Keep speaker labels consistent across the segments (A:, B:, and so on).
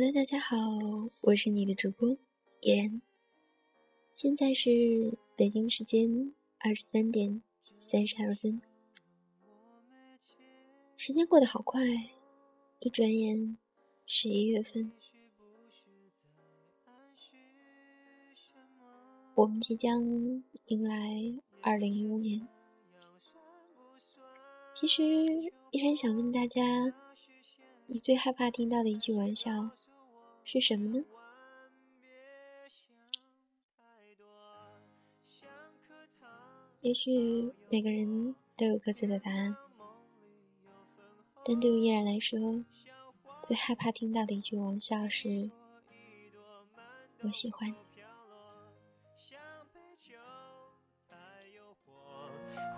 A: Hello，大家好，我是你的主播依然。现在是北京时间二十三点三十二分，时间过得好快，一转眼十一月份，我们即将迎来二零一五年。其实依然想问大家。你最害怕听到的一句玩笑是什么呢？也许每个人都有各自的答案，但对于依然来说，最害怕听到的一句玩笑是“我喜欢你”。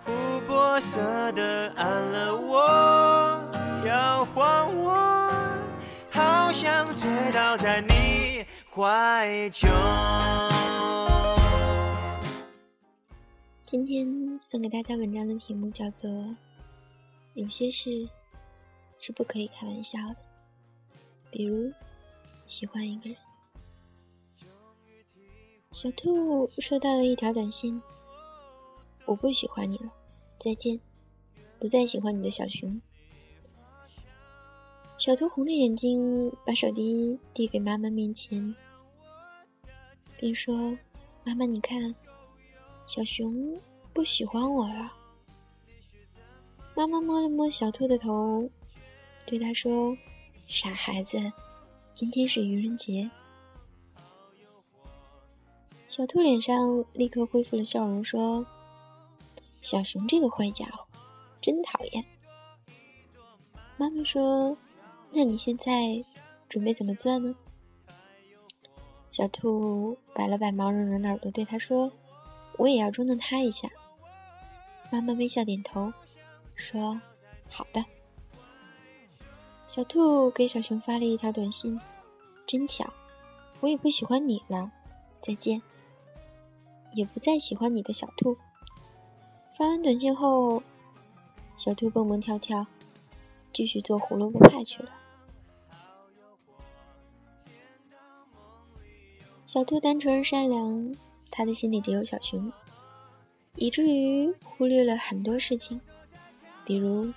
A: 琥珀色的暗了怀旧。今天送给大家文章的题目叫做《有些事是不可以开玩笑的》，比如喜欢一个人。小兔收到了一条短信：“我不喜欢你了，再见，不再喜欢你的小熊。”小兔红着眼睛把手机递给妈妈面前，并说：“妈妈，你看，小熊不喜欢我了。”妈妈摸了摸小兔的头，对他说：“傻孩子，今天是愚人节。”小兔脸上立刻恢复了笑容，说：“小熊这个坏家伙，真讨厌。”妈妈说。那你现在准备怎么做呢？小兔摆了摆毛茸茸的耳朵，对他说：“我也要捉弄他一下。”妈妈微笑点头，说：“好的。”小兔给小熊发了一条短信：“真巧，我也不喜欢你了，再见。也不再喜欢你的小兔。”发完短信后，小兔蹦蹦跳跳，继续做胡萝卜派去了。小兔单纯而善良，他的心里只有小熊，以至于忽略了很多事情，比如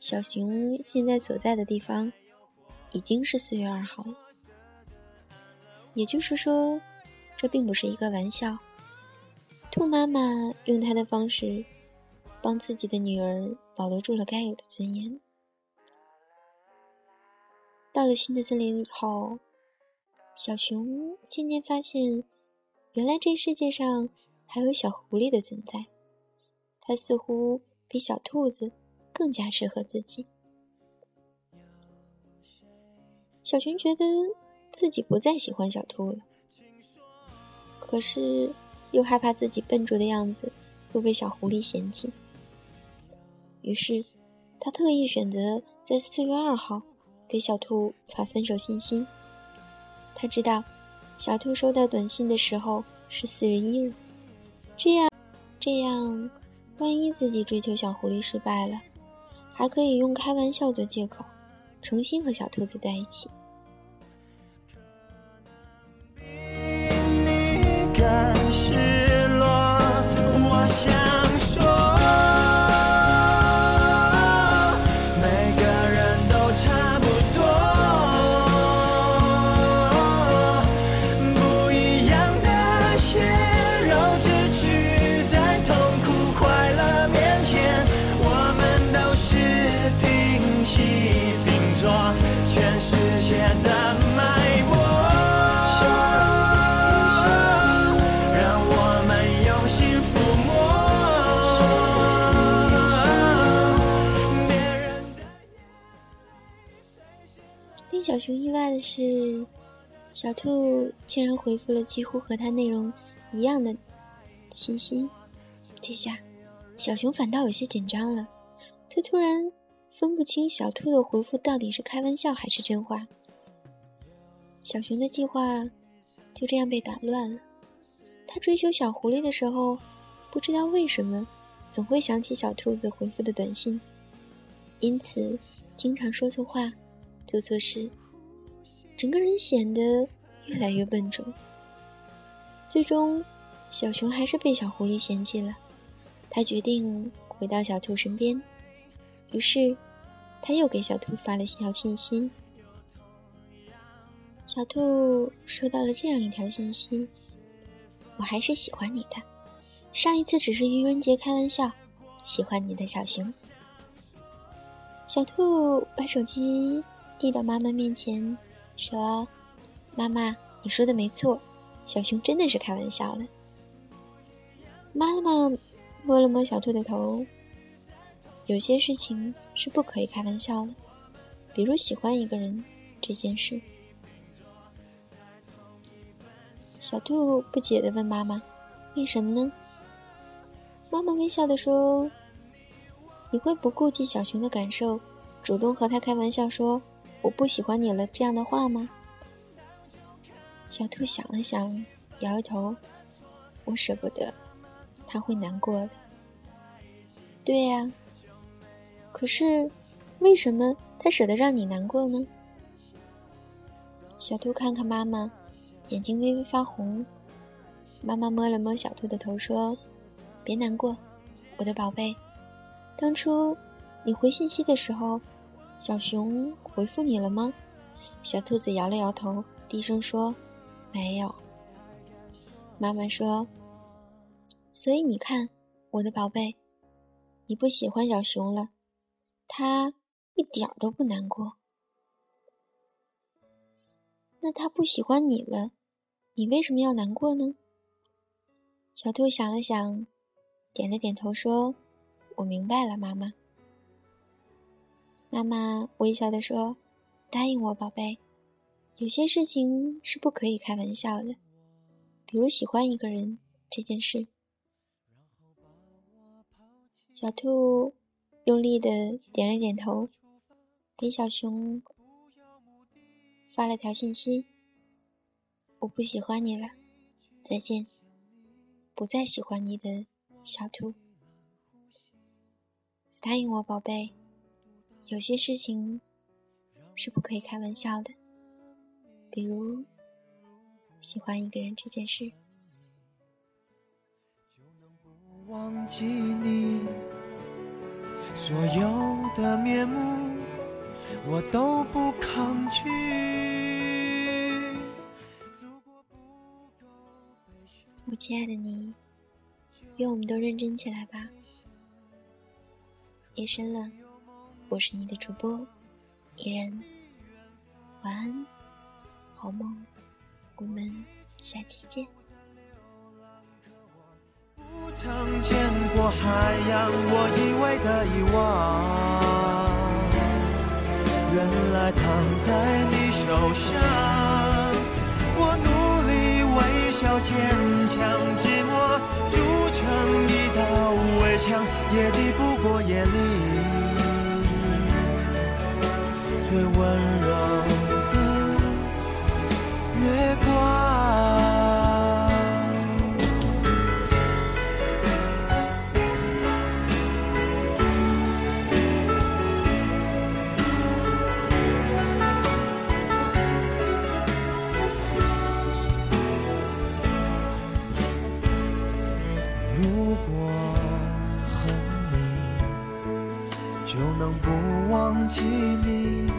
A: 小熊现在所在的地方已经是四月二号了。也就是说，这并不是一个玩笑。兔妈妈用她的方式帮自己的女儿保留住了该有的尊严。到了新的森林以后。小熊渐渐发现，原来这世界上还有小狐狸的存在。它似乎比小兔子更加适合自己。小熊觉得自己不再喜欢小兔了，可是又害怕自己笨拙的样子会被小狐狸嫌弃。于是，他特意选择在四月二号给小兔发分手信息。他知道，小兔收到短信的时候是四月一日，这样，这样，万一自己追求小狐狸失败了，还可以用开玩笑做借口，重新和小兔子在一起。小熊意外的是，小兔竟然回复了几乎和它内容一样的信息。这下，小熊反倒有些紧张了。他突然分不清小兔的回复到底是开玩笑还是真话。小熊的计划就这样被打乱了。他追求小狐狸的时候，不知道为什么总会想起小兔子回复的短信，因此经常说错话。做错事，整个人显得越来越笨重。最终，小熊还是被小狐狸嫌弃了。他决定回到小兔身边，于是他又给小兔发了小信息。小兔收到了这样一条信息：“我还是喜欢你的，上一次只是愚人节开玩笑。喜欢你的小熊。”小兔把手机递到妈妈面前，说：“妈妈，你说的没错，小熊真的是开玩笑了。”妈妈。摸了摸小兔的头，有些事情是不可以开玩笑的，比如喜欢一个人这件事。小兔不解的问妈妈：“为什么呢？”妈妈微笑的说：“你会不顾及小熊的感受，主动和他开玩笑说‘我不喜欢你了’这样的话吗？”小兔想了想，摇摇头：“我舍不得。”他会难过的，对呀。可是，为什么他舍得让你难过呢？小兔看看妈妈，眼睛微微发红。妈妈摸了摸小兔的头，说：“别难过，我的宝贝。当初你回信息的时候，小熊回复你了吗？”小兔子摇了摇头，低声说：“没有。”妈妈说。所以你看，我的宝贝，你不喜欢小熊了，他一点都不难过。那他不喜欢你了，你为什么要难过呢？小兔想了想，点了点头，说：“我明白了，妈妈。”妈妈微笑的说：“答应我，宝贝，有些事情是不可以开玩笑的，比如喜欢一个人这件事。”小兔用力的点了点头，给小熊发了条信息：“我不喜欢你了，再见。不再喜欢你的小兔，答应我，宝贝，有些事情是不可以开玩笑的，比如喜欢一个人这件事。”忘记你所有的面目，我都不抗拒。我亲爱的你，愿我们都认真起来吧。夜深了，我是你的主播依然，晚安，好梦，我们下期见。曾见过海洋，我以为的遗忘，原来躺在你手上。我努力微笑坚强，寂寞筑成一道围墙，也抵不过夜里最温柔。就能不忘记你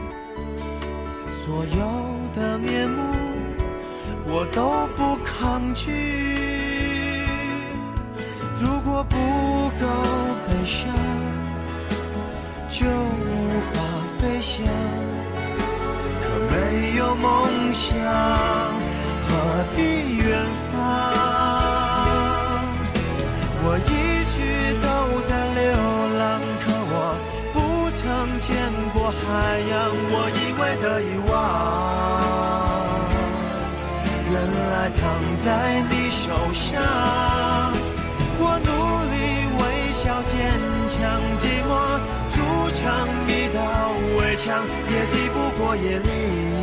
A: 所有的面目，我都不抗拒。如果不够悲伤，就无法飞翔。可没有梦想，何必远方？我一直都海洋，我以为的遗忘，原来躺在你手上。我努力微笑坚强，寂寞筑成一道围墙，也抵不过夜里。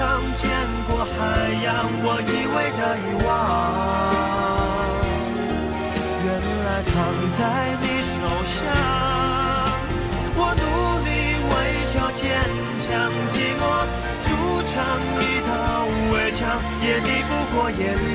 B: 曾见过海洋，我以为的遗忘，原来躺在你手上。我努力微笑坚强，寂寞筑成一道围墙，也抵不过夜里